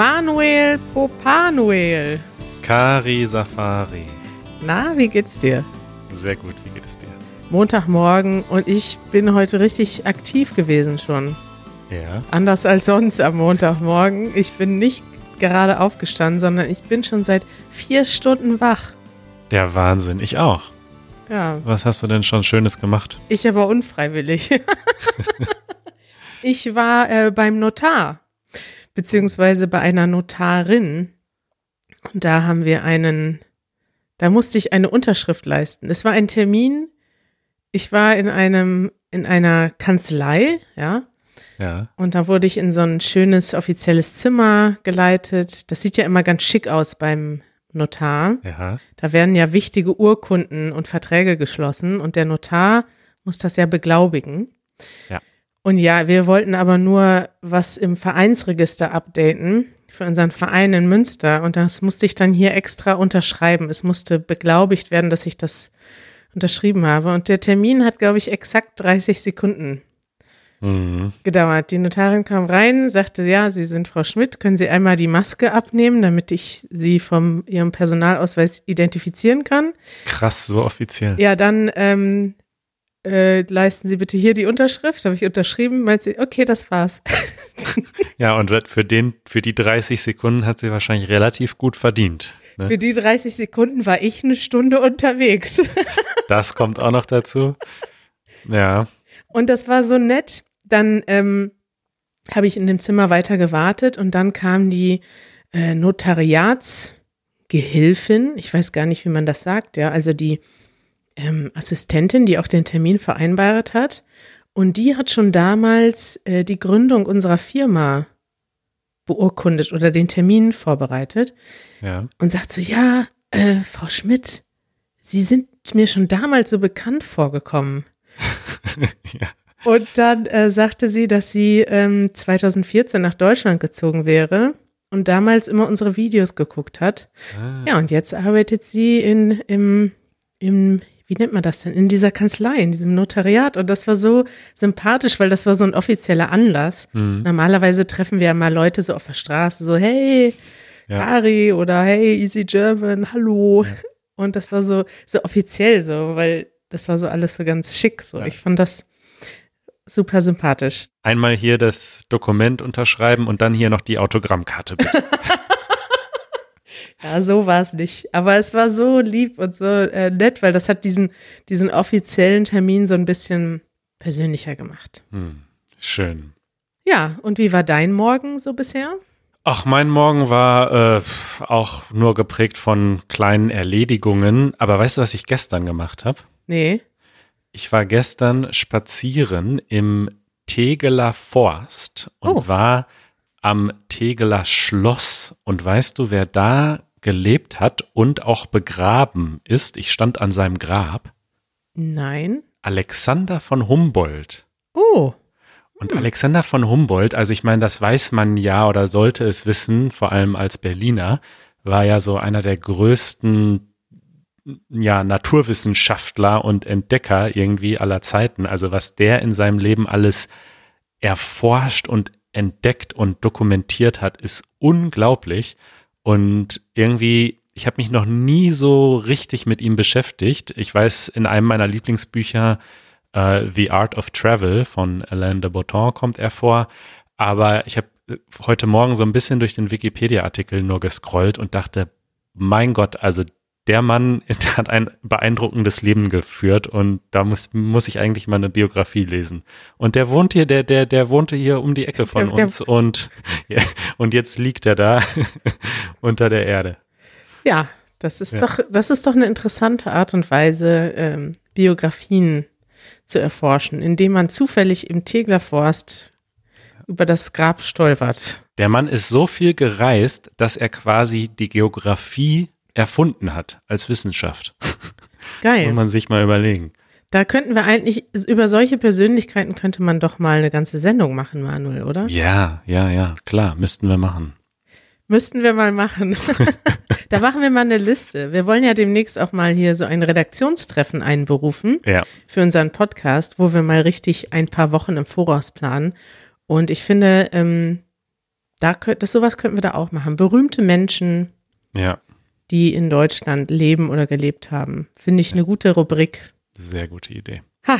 Manuel Popanuel. Kari Safari. Na, wie geht's dir? Sehr gut, wie geht es dir? Montagmorgen und ich bin heute richtig aktiv gewesen schon. Ja. Anders als sonst am Montagmorgen. Ich bin nicht gerade aufgestanden, sondern ich bin schon seit vier Stunden wach. Der Wahnsinn, ich auch. Ja, Was hast du denn schon Schönes gemacht? ich aber unfreiwillig. ich war äh, beim Notar, beziehungsweise bei einer Notarin. Und da haben wir einen, da musste ich eine Unterschrift leisten. Es war ein Termin. Ich war in einem, in einer Kanzlei, ja. Ja. Und da wurde ich in so ein schönes offizielles Zimmer geleitet. Das sieht ja immer ganz schick aus beim Notar. Ja. Da werden ja wichtige Urkunden und Verträge geschlossen und der Notar muss das ja beglaubigen. Ja. Und ja, wir wollten aber nur was im Vereinsregister updaten für unseren Verein in Münster und das musste ich dann hier extra unterschreiben. Es musste beglaubigt werden, dass ich das unterschrieben habe und der Termin hat, glaube ich, exakt 30 Sekunden Mhm. gedauert. Die Notarin kam rein, sagte, ja, Sie sind Frau Schmidt, können Sie einmal die Maske abnehmen, damit ich Sie vom Ihrem Personalausweis identifizieren kann. Krass, so offiziell. Ja, dann ähm, äh, leisten Sie bitte hier die Unterschrift. Habe ich unterschrieben, meint sie, okay, das war's. Ja, und für, den, für die 30 Sekunden hat sie wahrscheinlich relativ gut verdient. Ne? Für die 30 Sekunden war ich eine Stunde unterwegs. Das kommt auch noch dazu. Ja. Und das war so nett. Dann ähm, habe ich in dem Zimmer weiter gewartet und dann kam die äh, Notariatsgehilfin, ich weiß gar nicht, wie man das sagt, ja, also die ähm, Assistentin, die auch den Termin vereinbart hat. Und die hat schon damals äh, die Gründung unserer Firma beurkundet oder den Termin vorbereitet Ja. und sagt so, ja, äh, Frau Schmidt, Sie sind mir schon damals so bekannt vorgekommen. ja. Und dann äh, sagte sie, dass sie ähm, 2014 nach Deutschland gezogen wäre und damals immer unsere Videos geguckt hat. Ah. Ja, und jetzt arbeitet sie in, im, im, wie nennt man das denn, in dieser Kanzlei, in diesem Notariat. Und das war so sympathisch, weil das war so ein offizieller Anlass. Mhm. Normalerweise treffen wir ja mal Leute so auf der Straße, so, hey, Ja. Kari oder hey, Easy German, hallo. Und das war so, so offiziell so, weil das war so alles so ganz schick. So. Ja. Ich fand das super sympathisch. Einmal hier das Dokument unterschreiben und dann hier noch die Autogrammkarte bitte. Ja, so war es nicht. Aber es war so lieb und so äh, nett, weil das hat diesen, diesen offiziellen Termin so ein bisschen persönlicher gemacht. Hm. Schön. Ja, und wie war dein Morgen so bisher? Ach, mein Morgen war äh, auch nur geprägt von kleinen Erledigungen. Aber weißt du, was ich gestern gemacht habe? Nee. Ich war gestern spazieren im Tegeler Forst und Oh. war am Tegeler Schloss. Und weißt du, wer da gelebt hat und auch begraben ist? Ich stand an seinem Grab. Nein. Alexander von Humboldt. Oh. Und Alexander von Humboldt, also ich meine, das weiß man ja oder sollte es wissen, vor allem als Berliner, war ja so einer der größten ja, Naturwissenschaftler und Entdecker irgendwie aller Zeiten. Also was der in seinem Leben alles erforscht und entdeckt und dokumentiert hat, ist unglaublich. Und irgendwie, ich habe mich noch nie so richtig mit ihm beschäftigt. Ich weiß, in einem meiner Lieblingsbücher, äh, The Art of Travel von Alain de Botton kommt er vor. Aber ich habe heute Morgen so ein bisschen durch den Wikipedia-Artikel nur gescrollt und dachte, mein Gott, also der Mann der hat ein beeindruckendes Leben geführt und da muss, muss ich eigentlich mal eine Biografie lesen. Und der wohnt hier, der, der, der wohnte hier um die Ecke von Der- der- uns und, ja, und jetzt liegt er da unter der Erde. Ja, das ist Ja. doch, das ist doch eine interessante Art und Weise, ähm, Biografien zu erforschen, indem man zufällig im Teglerforst über das Grab stolpert. Der Mann ist so viel gereist, dass er quasi die Geografie erfunden hat als Wissenschaft. Geil. Muss man sich mal überlegen. Da könnten wir eigentlich, über solche Persönlichkeiten könnte man doch mal eine ganze Sendung machen, Manuel, oder? Ja, ja, ja, klar, müssten wir machen. Müssten wir mal machen. da machen wir mal eine Liste. Wir wollen ja demnächst auch mal hier so ein Redaktionstreffen einberufen Ja, für unseren Podcast, wo wir mal richtig ein paar Wochen im Voraus planen. Und ich finde, ähm, Da könnt, das sowas könnten wir da auch machen. Berühmte Menschen, Ja, die in Deutschland leben oder gelebt haben. Finde ich eine gute Rubrik. sehr gute Idee. Ha,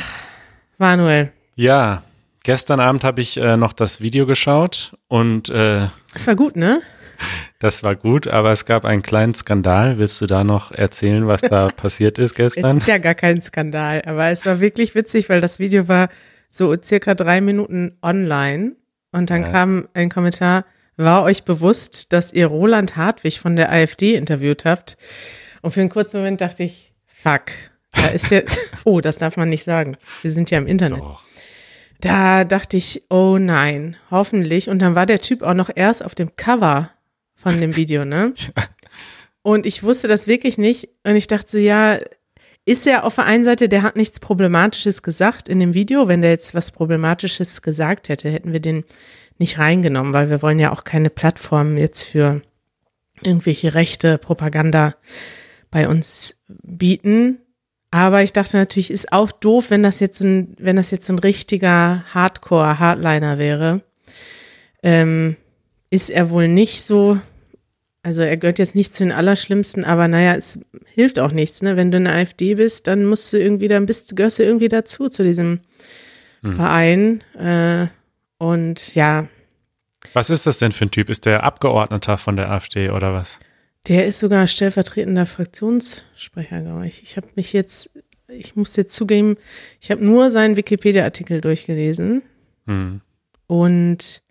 Manuel, Ja, gestern Abend habe ich äh, noch das Video geschaut und äh, das war gut, ne? das war gut, aber es gab einen kleinen Skandal. Willst du da noch erzählen, was da passiert ist Es gestern? ist ja gar kein Skandal, aber es war wirklich witzig, weil das Video war so circa drei Minuten online und dann Ja. kam ein Kommentar, war euch bewusst, dass ihr Roland Hartwig von der AfD interviewt habt? Und für einen kurzen Moment dachte ich, fuck, da ist der, oh, das darf man nicht sagen. Wir sind ja im Internet. Doch. Da dachte ich, oh nein, hoffentlich. Und dann war der Typ auch noch erst auf dem Cover von dem Video, ne? Und ich wusste das wirklich nicht. Und ich dachte so, ja, ist er auf der einen Seite, der hat nichts Problematisches gesagt in dem Video. Wenn der jetzt was Problematisches gesagt hätte, hätten wir den nicht reingenommen, weil wir wollen ja auch keine Plattform jetzt für irgendwelche rechte Propaganda bei uns bieten. Aber ich dachte natürlich, ist auch doof, wenn das jetzt ein, wenn das jetzt ein richtiger Hardcore-Hardliner wäre. Ähm, ist er wohl nicht so, also er gehört jetzt nicht zu den Allerschlimmsten, aber naja, es hilft auch nichts, ne? Wenn du in der AfD bist, dann musst du irgendwie, dann bist, gehörst du irgendwie dazu, zu diesem Verein. Äh, und ja, Was ist das denn für ein Typ? Ist der Abgeordneter von der AfD oder was? Der ist sogar stellvertretender Fraktionssprecher, glaube ich. Ich habe mich jetzt, ich muss jetzt zugeben, ich habe nur seinen Wikipedia-Artikel durchgelesen. Hm. Und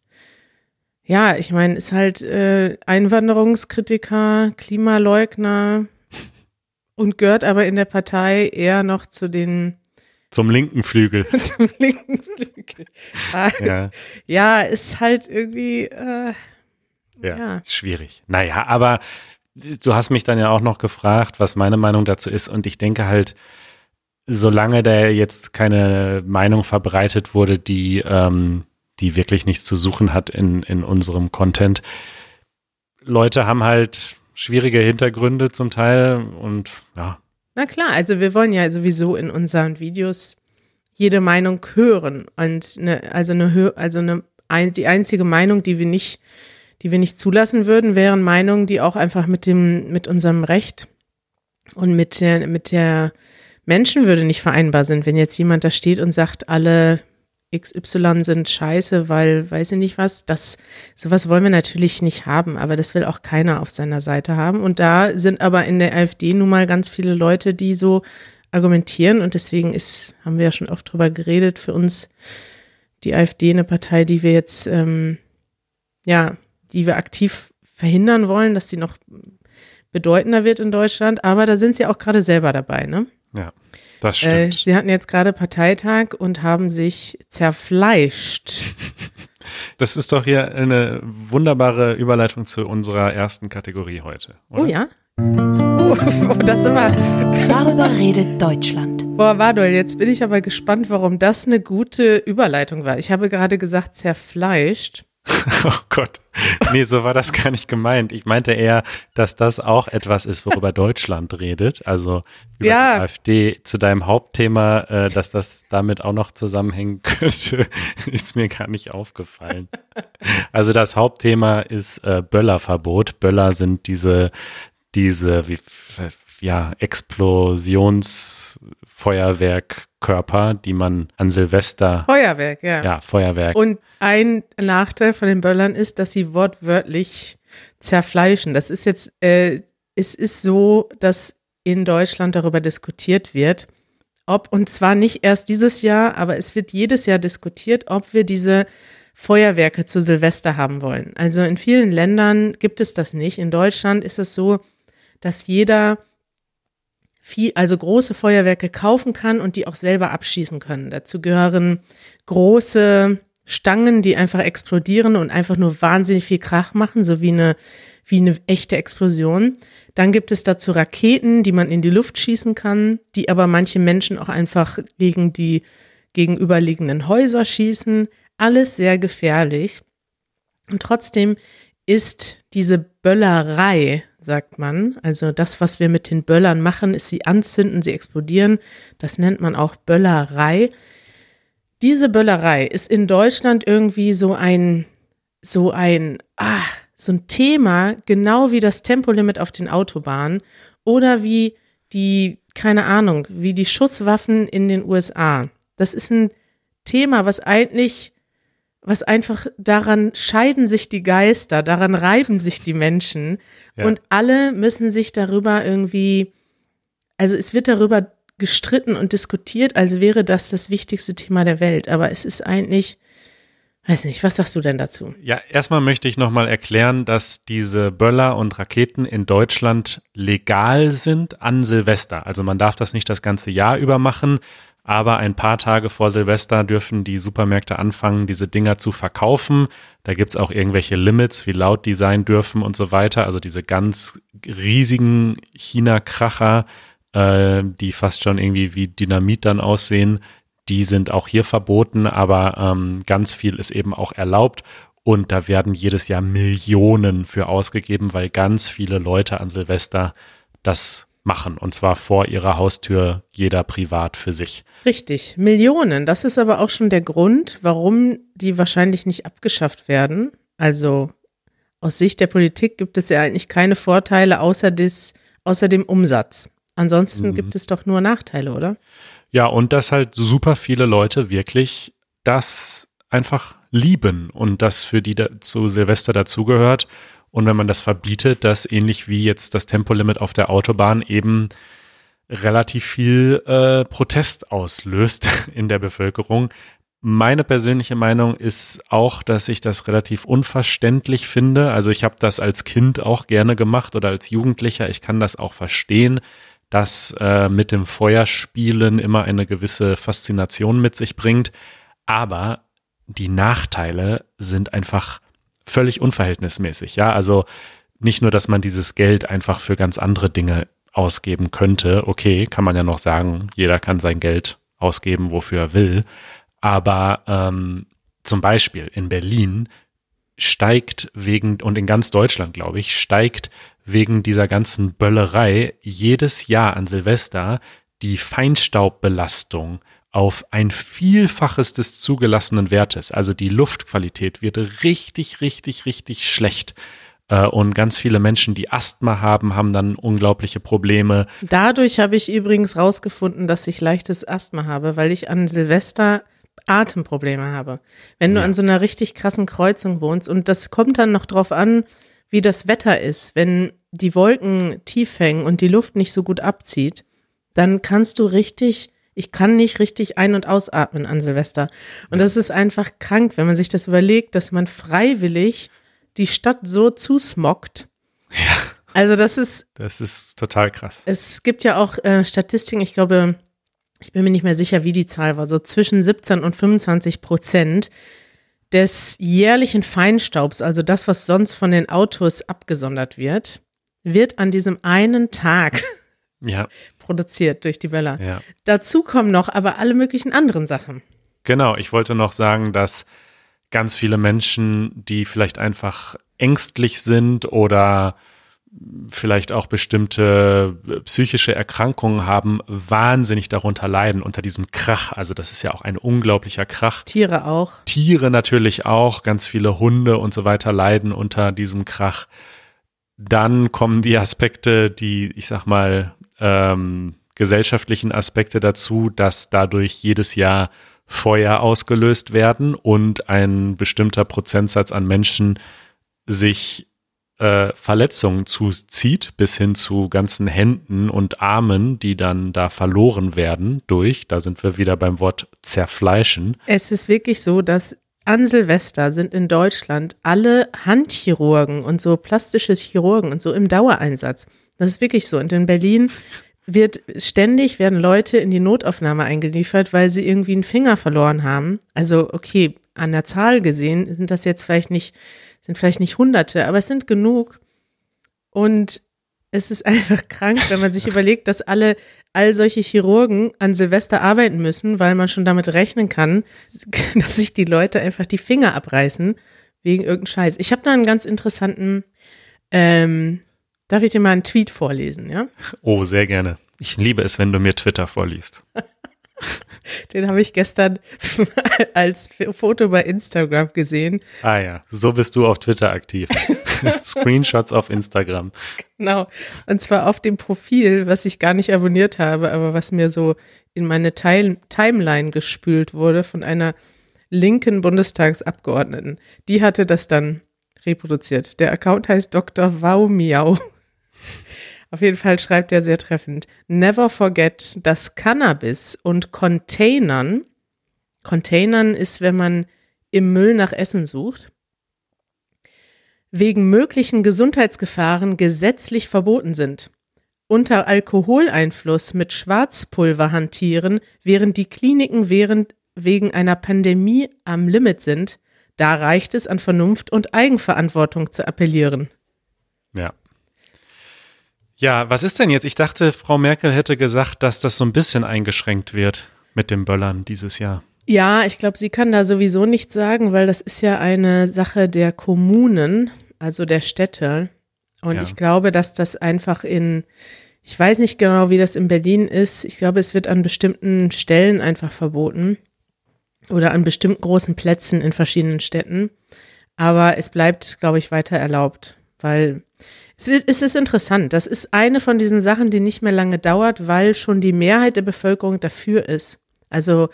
ja, ich meine, ist halt äh, Einwanderungskritiker, Klimaleugner und gehört aber in der Partei eher noch zu den Zum linken Flügel. zum linken Flügel. Ah, ja. ja, ist halt irgendwie äh, Ja, Ja. schwierig. Naja, aber du hast mich dann ja auch noch gefragt, was meine Meinung dazu ist. Und ich denke halt, solange da jetzt keine Meinung verbreitet wurde, die, ähm, die wirklich nichts zu suchen hat in, in unserem Content, Leute haben halt schwierige Hintergründe zum Teil und ja, Na klar, also wir wollen ja sowieso in unseren Videos jede Meinung hören und eine, also eine also eine ein, die einzige Meinung, die wir nicht die wir nicht zulassen würden, wären Meinungen, die auch einfach mit dem mit unserem Recht und mit der mit der Menschenwürde nicht vereinbar sind. Wenn jetzt jemand da steht und sagt, alle XY sind scheiße, weil weiß ich nicht was, das sowas wollen wir natürlich nicht haben, aber das will auch keiner auf seiner Seite haben. Und da sind aber in der AfD nun mal ganz viele Leute, die so argumentieren. Und deswegen ist haben wir ja schon oft drüber geredet, für uns die AfD eine Partei, die wir jetzt ähm, ja, die wir aktiv verhindern wollen, dass sie noch bedeutender wird in Deutschland, aber da sind sie auch gerade selber dabei, ne? ja, das Äh, stimmt. sie hatten jetzt gerade Parteitag und haben sich zerfleischt. das ist doch hier eine wunderbare Überleitung zu unserer ersten Kategorie heute. Oder? Oh ja. Oh, oh, das immer. Darüber redet Deutschland. Boah, Manuel, jetzt bin ich aber gespannt, warum das eine gute Überleitung war. Ich habe gerade gesagt, zerfleischt. Oh Gott. Nee, so war das gar nicht gemeint. Ich meinte eher, dass das auch etwas ist, worüber Deutschland redet. Also über Ja. die AfD zu deinem Hauptthema, äh, dass das damit auch noch zusammenhängen könnte, ist mir gar nicht aufgefallen. Also das Hauptthema ist äh, Böllerverbot. Böller sind diese, diese, wie, ja, Explosionsfeuerwerkkörper, die man an Silvester, Feuerwerk, ja. ja, Feuerwerk, Und ein Nachteil von den Böllern ist, dass sie wortwörtlich zerfleischen. Das ist jetzt, äh, es ist so, dass in Deutschland darüber diskutiert wird, ob, und zwar nicht erst dieses Jahr, aber es wird jedes Jahr diskutiert, ob wir diese Feuerwerke zu Silvester haben wollen. Also in vielen Ländern gibt es das nicht. In Deutschland ist es so, dass jeder viel, also große Feuerwerke kaufen kann und die auch selber abschießen können. Dazu gehören große Stangen, die einfach explodieren und einfach nur wahnsinnig viel Krach machen, so wie eine, wie eine echte Explosion. Dann gibt es dazu Raketen, die man in die Luft schießen kann, die aber manche Menschen auch einfach gegen die gegenüberliegenden Häuser schießen. Alles sehr gefährlich. Und trotzdem ist diese Böllerei, sagt man, also das, was wir mit den Böllern machen, ist sie anzünden, sie explodieren. Das nennt man auch Böllerei. Diese Böllerei ist in Deutschland irgendwie so ein, so ein ah, so ein Thema, genau wie das Tempolimit auf den Autobahnen oder wie die, keine Ahnung, wie die Schusswaffen in den USA. Das ist ein Thema, was eigentlich, was einfach daran scheiden sich die Geister, daran reiben sich die Menschen Ja. und alle müssen sich darüber irgendwie, also es wird darüber gestritten und diskutiert, als wäre das das wichtigste Thema der Welt. Aber es ist eigentlich, weiß nicht, was sagst du denn dazu? Ja, erstmal möchte ich nochmal erklären, dass diese Böller und Raketen in Deutschland legal sind an Silvester. Also man darf das nicht das ganze Jahr über machen, aber ein paar Tage vor Silvester dürfen die Supermärkte anfangen, diese Dinger zu verkaufen. Da gibt's auch irgendwelche Limits, wie laut die sein dürfen und so weiter. Also diese ganz riesigen China-Kracher, äh, die fast schon irgendwie wie Dynamit dann aussehen, die sind auch hier verboten, aber ähm, ganz viel ist eben auch erlaubt. Und da werden jedes Jahr Millionen für ausgegeben, weil ganz viele Leute an Silvester das machen. Und zwar vor ihrer Haustür, jeder privat für sich. Richtig, Millionen. Das ist aber auch schon der Grund, warum die wahrscheinlich nicht abgeschafft werden. Also aus Sicht der Politik gibt es ja eigentlich keine Vorteile außer, des, außer dem Umsatz. Ansonsten Mhm. gibt es doch nur Nachteile, oder? Ja, und dass halt super viele Leute wirklich das einfach lieben und das für die da, zu Silvester dazugehört. Und wenn man das verbietet, dass ähnlich wie jetzt das Tempolimit auf der Autobahn eben relativ viel äh, Protest auslöst in der Bevölkerung. Meine persönliche Meinung ist auch, dass ich das relativ unverständlich finde. Also ich habe das als Kind auch gerne gemacht oder als Jugendlicher. Ich kann das auch verstehen, dass äh, mit dem Feuerspielen immer eine gewisse Faszination mit sich bringt. Aber die Nachteile sind einfach völlig unverhältnismäßig. Ja, also nicht nur, dass man dieses Geld einfach für ganz andere Dinge ausgeben könnte. Okay, kann man ja noch sagen, jeder kann sein Geld ausgeben, wofür er will. Aber ähm, zum Beispiel in Berlin steigt wegen, und in ganz Deutschland, glaube ich, steigt wegen dieser ganzen Böllerei jedes Jahr an Silvester die Feinstaubbelastung auf ein Vielfaches des zugelassenen Wertes. Also die Luftqualität wird richtig, richtig, richtig schlecht. Äh, Und ganz viele Menschen, die Asthma haben, haben dann unglaubliche Probleme. Dadurch habe ich übrigens rausgefunden, dass ich leichtes Asthma habe, weil ich an Silvester Atemprobleme habe. Wenn du Ja. an so einer richtig krassen Kreuzung wohnst und das kommt dann noch drauf an, wie das Wetter ist, wenn die Wolken tief hängen und die Luft nicht so gut abzieht, dann kannst du richtig, ich kann nicht richtig ein- und ausatmen an Silvester. Und das ist einfach krank, wenn man sich das überlegt, dass man freiwillig die Stadt so zusmockt. Also das ist Das ist total krass. es gibt ja auch äh, Statistiken, ich glaube, ich bin mir nicht mehr sicher, wie die Zahl war, so zwischen 17 und 25 Prozent des jährlichen Feinstaubs, also das, was sonst von den Autos abgesondert wird, wird an diesem einen Tag Ja, produziert durch die Böller. ja. Dazu kommen noch aber alle möglichen anderen Sachen. Genau, ich wollte noch sagen, dass ganz viele Menschen, die vielleicht einfach ängstlich sind oder vielleicht auch bestimmte äh, psychische Erkrankungen haben, wahnsinnig darunter leiden, unter diesem Krach. Also das ist ja auch ein unglaublicher Krach. Tiere auch. Tiere natürlich auch, ganz viele Hunde und so weiter leiden unter diesem Krach. Dann kommen die Aspekte, die, ich sag mal, ähm, gesellschaftlichen Aspekte dazu, dass dadurch jedes Jahr Feuer ausgelöst werden und ein bestimmter Prozentsatz an Menschen sich äh, Verletzungen zuzieht, bis hin zu ganzen Händen und Armen, die dann da verloren werden durch, da sind wir wieder beim Wort zerfleischen. Es ist wirklich so, dass an Silvester sind in Deutschland alle Handchirurgen und so plastische Chirurgen und so im Dauereinsatz. Das ist wirklich so. Und in Berlin wird ständig werden Leute in die Notaufnahme eingeliefert, weil sie irgendwie einen Finger verloren haben. Also okay, an der Zahl gesehen sind das jetzt vielleicht nicht sind vielleicht nicht Hunderte, aber es sind genug. Und es ist einfach krank, wenn man sich überlegt, dass alle all solche Chirurgen an Silvester arbeiten müssen, weil man schon damit rechnen kann, dass sich die Leute einfach die Finger abreißen wegen irgendeinem Scheiß. Ich habe da einen ganz interessanten, ähm, darf ich dir mal einen Tweet vorlesen, ja? Oh, sehr gerne. Ich liebe es, wenn du mir Twitter vorliest. Den habe ich gestern als Foto bei Instagram gesehen. Ah ja, so bist du auf Twitter aktiv. Screenshots auf Instagram. Genau. Und zwar auf dem Profil, was ich gar nicht abonniert habe, aber was mir so in meine Teil Timeline gespült wurde von einer linken Bundestagsabgeordneten. Die hatte das dann reproduziert. Der Account heißt Dr. Wow Miau. Auf jeden Fall schreibt er sehr treffend. Never forget, dass Cannabis und Containern, Containern ist, wenn man im Müll nach Essen sucht, wegen möglichen Gesundheitsgefahren gesetzlich verboten sind. Unter Alkoholeinfluss mit Schwarzpulver hantieren, während die Kliniken während, wegen einer Pandemie am Limit sind, da reicht es an Vernunft und Eigenverantwortung zu appellieren. Ja. Ja, was ist denn jetzt? Ich dachte, Frau Merkel hätte gesagt, dass das so ein bisschen eingeschränkt wird mit dem Böllern dieses Jahr. Ja, ich glaube, sie kann da sowieso nichts sagen, weil das ist ja eine Sache der Kommunen, also der Städte. Und ja. ich glaube, dass das einfach in, ich weiß nicht genau, wie das in Berlin ist. Ich glaube, es wird an bestimmten Stellen einfach verboten oder an bestimmten großen Plätzen in verschiedenen Städten. Aber es bleibt, glaube ich, weiter erlaubt, weil es, ist interessant. Das ist eine von diesen Sachen, die nicht mehr lange dauert, weil schon die Mehrheit der Bevölkerung dafür ist. Also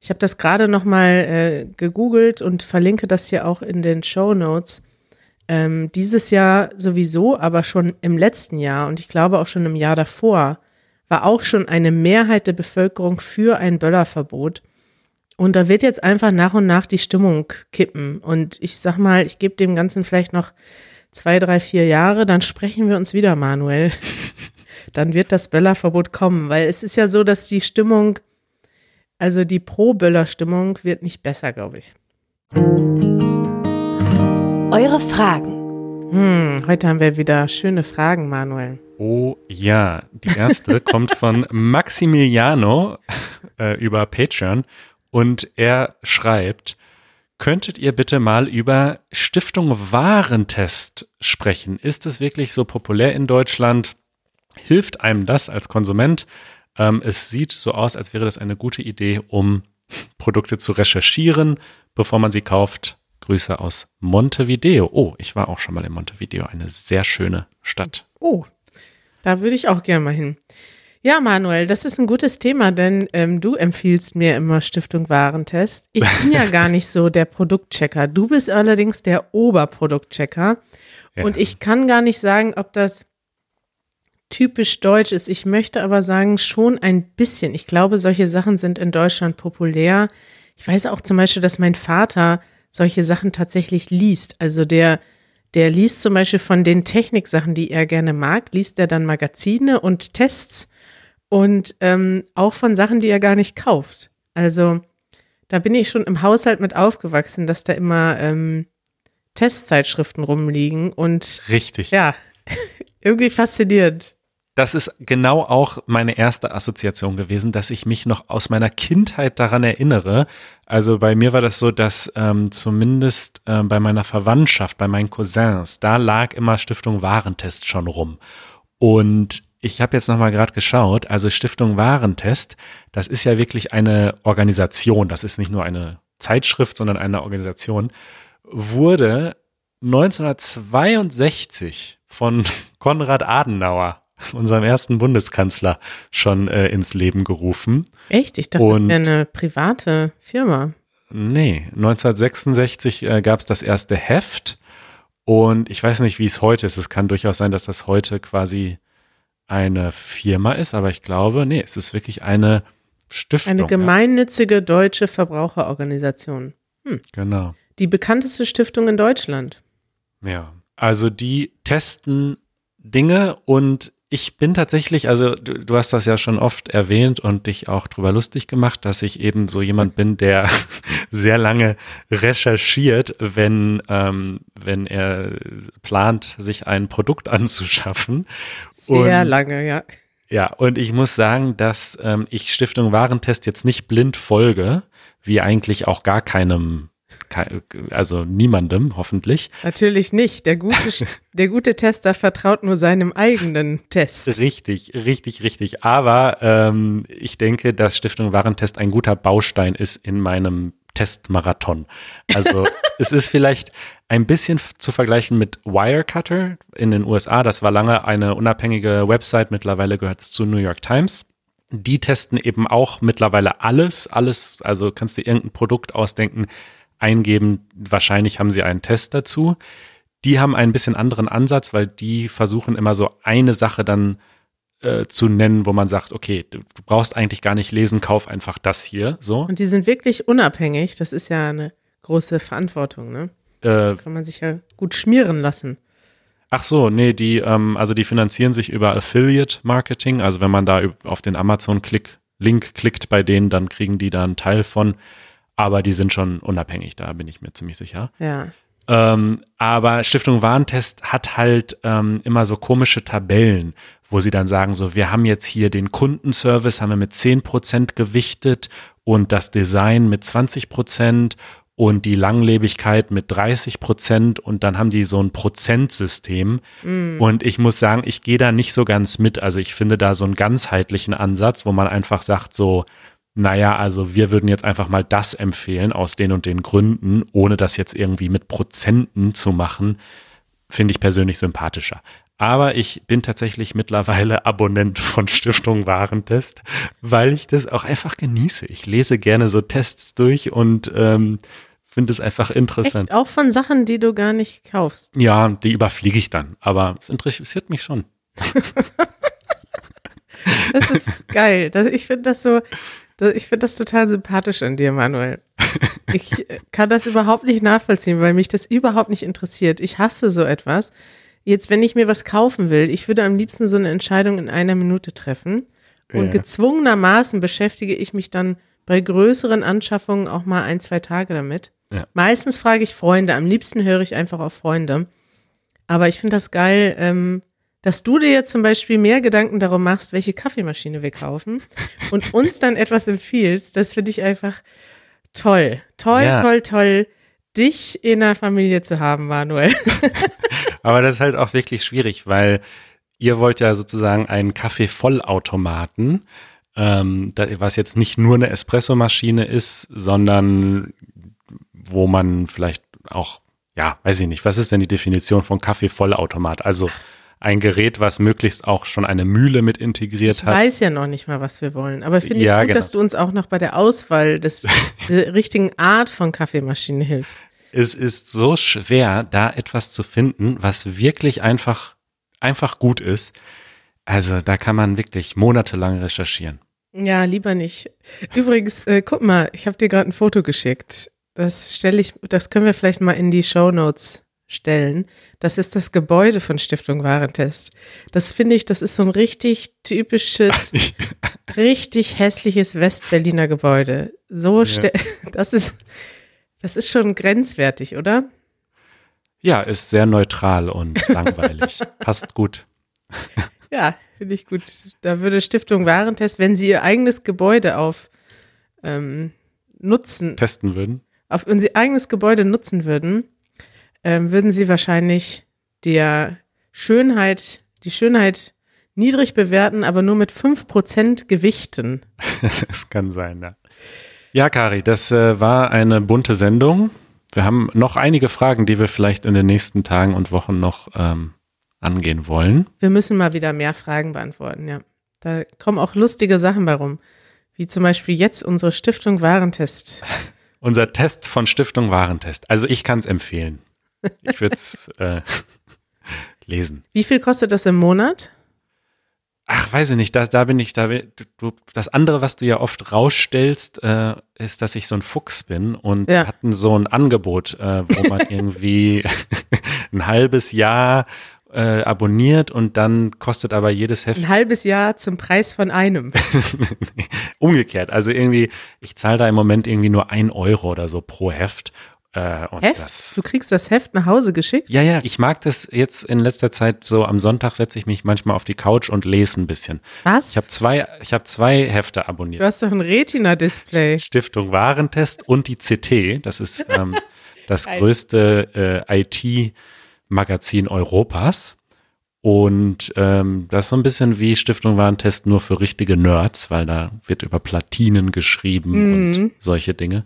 ich habe das gerade noch mal äh, gegoogelt und verlinke das hier auch in den Show Notes. Ähm, dieses Jahr sowieso, aber schon im letzten Jahr und ich glaube auch schon im Jahr davor war auch schon eine Mehrheit der Bevölkerung für ein Böllerverbot. Und da wird jetzt einfach nach und nach die Stimmung kippen. Und ich sag mal, ich gebe dem Ganzen vielleicht noch zwei, drei, vier Jahre, dann sprechen wir uns wieder, Manuel. dann wird das Böllerverbot kommen, weil es ist ja so, dass die Stimmung, also die Pro-Böller-Stimmung wird nicht besser, glaube ich. Eure Fragen. Hm, heute haben wir wieder schöne Fragen, Manuel. Oh ja, die erste kommt von Maximiliano äh, über Patreon und er schreibt, Könntet ihr bitte mal über Stiftung Warentest sprechen? Ist es wirklich so populär in Deutschland? Hilft einem das als Konsument? Ähm, es sieht so aus, als wäre das eine gute Idee, um Produkte zu recherchieren, bevor man sie kauft. Grüße aus Montevideo. Oh, ich war auch schon mal in Montevideo, eine sehr schöne Stadt. Oh, da würde ich auch gerne mal hin. Ja, Manuel, das ist ein gutes Thema, denn ähm, du empfiehlst mir immer Stiftung Warentest. Ich bin ja gar nicht so der Produktchecker. Du bist allerdings der Oberproduktchecker. Ja. Und ich kann gar nicht sagen, ob das typisch deutsch ist. Ich möchte aber sagen, schon ein bisschen. Ich glaube, solche Sachen sind in Deutschland populär. Ich weiß auch zum Beispiel, dass mein Vater solche Sachen tatsächlich liest. Also der, der liest zum Beispiel von den Techniksachen, die er gerne mag, liest er dann Magazine und Tests und ähm, auch von Sachen, die er gar nicht kauft. Also da bin ich schon im Haushalt mit aufgewachsen, dass da immer ähm, Testzeitschriften rumliegen und richtig. Ja, irgendwie faszinierend. Das ist genau auch meine erste Assoziation gewesen, dass ich mich noch aus meiner Kindheit daran erinnere. Also bei mir war das so, dass ähm, zumindest äh, bei meiner Verwandtschaft, bei meinen Cousins, da lag immer Stiftung Warentest schon rum. Und ich habe jetzt nochmal gerade geschaut, also Stiftung Warentest, das ist ja wirklich eine Organisation, das ist nicht nur eine Zeitschrift, sondern eine Organisation, wurde 1962 von Konrad Adenauer, unserem ersten Bundeskanzler, schon äh, ins Leben gerufen. Echt? Ich dachte, Und, das wäre eine private Firma. Nee, 1966 äh, gab es das erste Heft. Und ich weiß nicht, wie es heute ist. Es kann durchaus sein, dass das heute quasi eine Firma ist, aber ich glaube, nee, es ist wirklich eine Stiftung. Eine gemeinnützige ja. deutsche Verbraucherorganisation. Hm. Genau. Die bekannteste Stiftung in Deutschland. Ja, also die testen Dinge und ich bin tatsächlich, also du, du, hast das ja schon oft erwähnt und dich auch drüber lustig gemacht, dass ich eben so jemand bin, der sehr lange recherchiert, wenn, ähm, wenn er plant, sich ein Produkt anzuschaffen. Sehr und, lange, ja. Ja, und ich muss sagen, dass ähm, ich Stiftung Warentest jetzt nicht blind folge, wie eigentlich auch gar keinem also niemandem, hoffentlich. Natürlich nicht. Der gute, der gute Tester vertraut nur seinem eigenen Test. Richtig, richtig, richtig. Aber ähm, ich denke, dass Stiftung Warentest ein guter Baustein ist in meinem Testmarathon. Also es ist vielleicht ein bisschen zu vergleichen mit Wirecutter in den USA. Das war lange eine unabhängige Website, mittlerweile gehört es zu New York Times. Die testen eben auch mittlerweile alles, alles, also kannst du irgendein Produkt ausdenken, eingeben, wahrscheinlich haben sie einen Test dazu. Die haben einen bisschen anderen Ansatz, weil die versuchen immer so eine Sache dann äh, zu nennen, wo man sagt, okay, du, du, brauchst eigentlich gar nicht lesen, kauf einfach das hier. So. Und die sind wirklich unabhängig. Das ist ja eine große Verantwortung, ne? Äh, Kann man sich ja gut schmieren lassen. Ach so, nee, die, ähm, also die finanzieren sich über Affiliate Marketing. Also wenn man da auf den Amazon-Link klickt bei denen, dann kriegen die da einen Teil von. Aber die sind schon unabhängig, da bin ich mir ziemlich sicher. Ja. Ähm, aber Stiftung Warentest hat halt ähm, immer so komische Tabellen, wo sie dann sagen, so, wir haben jetzt hier den Kundenservice, haben wir mit 10% gewichtet und das Design mit 20% und die Langlebigkeit mit 30 Prozent und dann haben die so ein Prozentsystem. Mm. Und ich muss sagen, ich gehe da nicht so ganz mit. Also ich finde da so einen ganzheitlichen Ansatz, wo man einfach sagt, so, naja, also wir würden jetzt einfach mal das empfehlen aus den und den Gründen, ohne das jetzt irgendwie mit Prozenten zu machen, finde ich persönlich sympathischer. Aber ich bin tatsächlich mittlerweile Abonnent von Stiftung Warentest, weil ich das auch einfach genieße. Ich lese gerne so Tests durch und ähm, finde es einfach interessant. Echt? Auch von Sachen, die du gar nicht kaufst. Ja, die überfliege ich dann, aber es interessiert mich schon. das ist geil. Das, ich finde das so, ich finde das total sympathisch an dir, Manuel. Ich kann das überhaupt nicht nachvollziehen, weil mich das überhaupt nicht interessiert. Ich hasse so etwas. Jetzt, wenn ich mir was kaufen will, ich würde am liebsten so eine Entscheidung in einer Minute treffen. Und ja. gezwungenermaßen beschäftige ich mich dann bei größeren Anschaffungen auch mal ein, zwei Tage damit. Ja. Meistens frage ich Freunde, am liebsten höre ich einfach auf Freunde. Aber ich finde das geil, ähm, dass du dir jetzt zum Beispiel mehr Gedanken darum machst, welche Kaffeemaschine wir kaufen und uns dann etwas empfiehlst. Das finde ich einfach toll. Toll, ja. toll, toll, dich in der Familie zu haben, Manuel. Aber das ist halt auch wirklich schwierig, weil ihr wollt ja sozusagen einen Kaffeevollautomaten ähm, was jetzt nicht nur eine Espressomaschine ist, sondern wo man vielleicht auch, ja, weiß ich nicht, was ist denn die Definition von Kaffeevollautomat? Also ein Gerät, was möglichst auch schon eine Mühle mit integriert ich hat. Ich weiß ja noch nicht mal, was wir wollen, aber finde ja, ich gut, genau. dass du uns auch noch bei der Auswahl des, der richtigen Art von Kaffeemaschine hilfst. Es ist so schwer, da etwas zu finden, was wirklich einfach, einfach gut ist. Also da kann man wirklich monatelang recherchieren. Ja, lieber nicht. Übrigens, äh, guck mal, ich habe dir gerade ein Foto geschickt. Das stelle ich, das können wir vielleicht mal in die Show Notes stellen. Das ist das Gebäude von Stiftung Warentest. Das finde ich, das ist so ein richtig typisches, richtig hässliches Westberliner Gebäude. So, ja. das ist, das ist schon grenzwertig, oder? Ja, ist sehr neutral und langweilig. Passt gut. Ja, finde ich gut. Da würde Stiftung Warentest, wenn sie ihr eigenes Gebäude auf ähm, nutzen. Testen würden. Auf, wenn sie eigenes Gebäude nutzen würden, ähm, würden sie wahrscheinlich der Schönheit, die Schönheit niedrig bewerten, aber nur mit 5% gewichten. das kann sein, ja. Ja, Kari, das äh, war eine bunte Sendung. Wir haben noch einige Fragen, die wir vielleicht in den nächsten Tagen und Wochen noch ähm, angehen wollen. Wir müssen mal wieder mehr Fragen beantworten, ja. Da kommen auch lustige Sachen bei rum. Wie zum Beispiel jetzt unsere Stiftung Warentest. Unser Test von Stiftung Warentest. Also ich kann es empfehlen. Ich würde es äh, lesen. Wie viel kostet das im Monat? Ach, weiß ich nicht, da, da bin ich, da du, das andere, was du ja oft rausstellst, äh, ist, dass ich so ein Fuchs bin und ja. hatten so ein Angebot, äh, wo man irgendwie ein halbes Jahr äh, abonniert und dann kostet aber jedes Heft. Ein halbes Jahr zum Preis von einem. Umgekehrt. Also irgendwie, ich zahle da im Moment irgendwie nur ein Euro oder so pro Heft. Äh, Heft? Das, du kriegst das Heft nach Hause geschickt? Ja, ja. Ich mag das jetzt in letzter Zeit so. Am Sonntag setze ich mich manchmal auf die Couch und lese ein bisschen. Was? Ich habe zwei, ich habe zwei Hefte abonniert. Du hast doch ein Retina-Display. Stiftung Warentest und die CT. Das ist ähm, das größte äh, IT-Magazin Europas. Und ähm, das ist so ein bisschen wie Stiftung Warentest nur für richtige Nerds, weil da wird über Platinen geschrieben Mhm. und solche Dinge.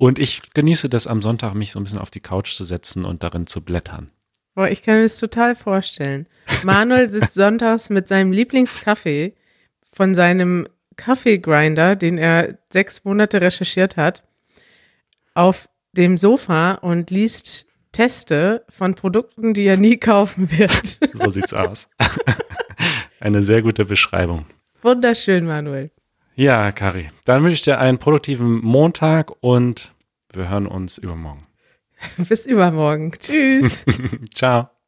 Und ich genieße das am Sonntag, mich so ein bisschen auf die Couch zu setzen und darin zu blättern. Boah, ich kann mir das total vorstellen. Manuel sitzt sonntags mit seinem Lieblingskaffee von seinem Kaffeegrinder, den er sechs Monate recherchiert hat, auf dem Sofa und liest Teste von Produkten, die er nie kaufen wird. So sieht's aus. Eine sehr gute Beschreibung. Wunderschön, Manuel. Ja, Kari, dann wünsche ich dir einen produktiven Montag und wir hören uns übermorgen. Bis übermorgen. Tschüss. Ciao.